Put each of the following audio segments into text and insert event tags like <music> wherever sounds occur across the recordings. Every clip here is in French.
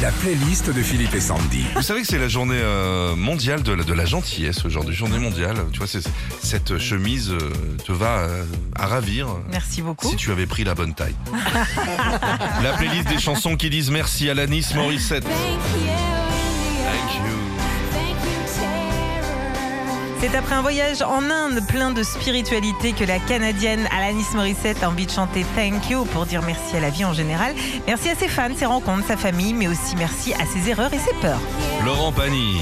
La playlist de Philippe et Sandy. Vous savez que c'est la journée euh, mondiale de la, de la gentillesse aujourd'hui, journée mondiale. Tu vois, c'est- cette chemise euh, te va euh, à ravir. Merci beaucoup. Si tu avais pris la bonne taille. <laughs> la playlist des chansons qui disent merci à Alanis Morissette. Thank you. C'est après un voyage en Inde plein de spiritualité que la Canadienne Alanis Morissette a envie de chanter Thank you pour dire merci à la vie en général. Merci à ses fans, ses rencontres, sa famille, mais aussi merci à ses erreurs et ses peurs. Laurent Pagny.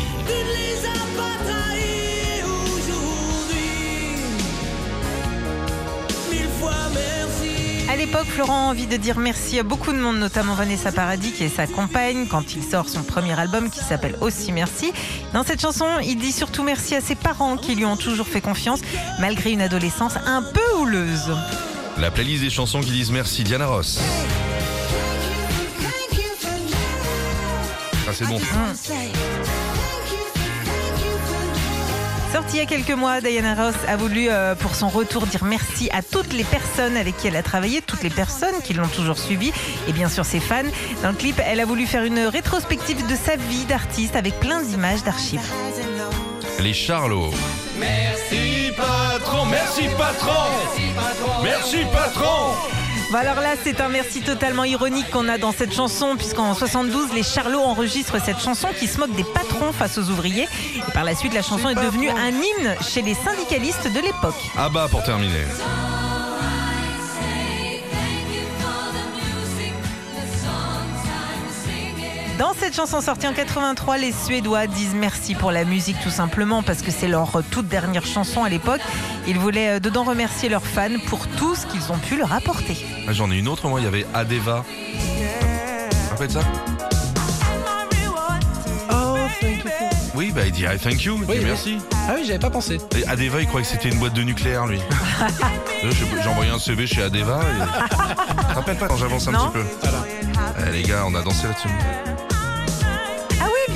À l'époque, Florent a envie de dire merci à beaucoup de monde, notamment Vanessa Paradis, qui est sa compagne, quand il sort son premier album qui s'appelle Aussi Merci. Dans cette chanson, il dit surtout merci à ses parents qui lui ont toujours fait confiance, malgré une adolescence un peu houleuse. La playlist des chansons qui disent merci Diana Ross. Ah, c'est bon. Sortie il y a quelques mois, Diana Ross a voulu, euh, pour son retour, dire merci à toutes les personnes avec qui elle a travaillé, toutes les personnes qui l'ont toujours suivie, et bien sûr ses fans. Dans le clip, elle a voulu faire une rétrospective de sa vie d'artiste avec plein d'images d'archives. Les Charlots. Merci patron, merci patron, merci patron. Bon alors là, c'est un merci totalement ironique qu'on a dans cette chanson, puisqu'en 72, les Charlots enregistrent cette chanson qui se moque des patrons face aux ouvriers. Et par la suite, la chanson est devenue un hymne chez les syndicalistes de l'époque. Ah bah pour terminer. Dans cette chanson sortie en 83, les Suédois disent merci pour la musique tout simplement parce que c'est leur toute dernière chanson à l'époque. Ils voulaient euh, dedans remercier leurs fans pour tout ce qu'ils ont pu leur apporter. Ah, J'en ai une autre, moi, il y avait Adeva. Vous rappelez de ça Oh, thank you. Oui, bah il dit I thank you, il Oui, merci. Ah oui, j'avais pas pensé. Et Adeva, il croyait que c'était une boîte de nucléaire, lui. J'ai j'ai envoyé un CV chez Adeva. Et... Je <laughs> te rappelle pas quand j'avance un Non. petit peu. Voilà. Eh, les gars, on a dansé là-dessus.